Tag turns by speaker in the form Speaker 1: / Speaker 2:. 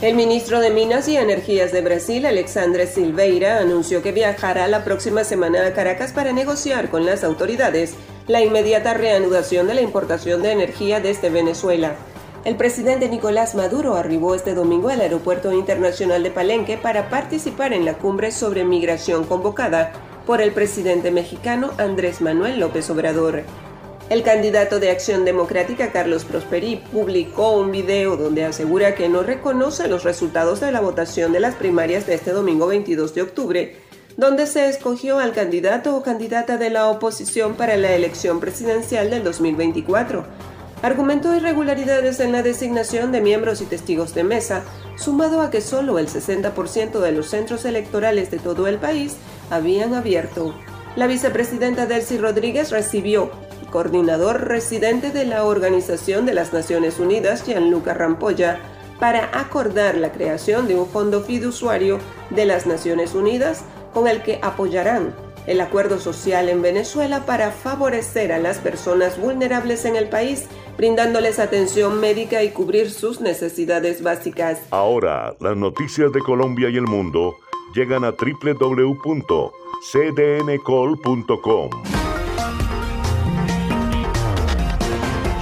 Speaker 1: El ministro de Minas y Energías de Brasil, Alexandre Silveira, anunció que viajará la próxima semana a Caracas para negociar con las autoridades la inmediata reanudación de la importación de energía desde Venezuela. El presidente Nicolás Maduro arribó este domingo al Aeropuerto Internacional de Palenque para participar en la cumbre sobre migración convocada por el presidente mexicano Andrés Manuel López Obrador. El candidato de Acción Democrática Carlos Prosperi publicó un video donde asegura que no reconoce los resultados de la votación de las primarias de este domingo 22 de octubre, donde se escogió al candidato o candidata de la oposición para la elección presidencial del 2024. Argumentó irregularidades en la designación de miembros y testigos de mesa, sumado a que solo el 60% de los centros electorales de todo el país habían abierto. La vicepresidenta Delcy Rodríguez recibió coordinador residente de la Organización de las Naciones Unidas, Gianluca Rampolla, para acordar la creación de un fondo fiduciario de las Naciones Unidas con el que apoyarán el acuerdo social en Venezuela para favorecer a las personas vulnerables en el país, brindándoles atención médica y cubrir sus necesidades básicas.
Speaker 2: Ahora, las noticias de Colombia y el mundo llegan a www.cdncol.com.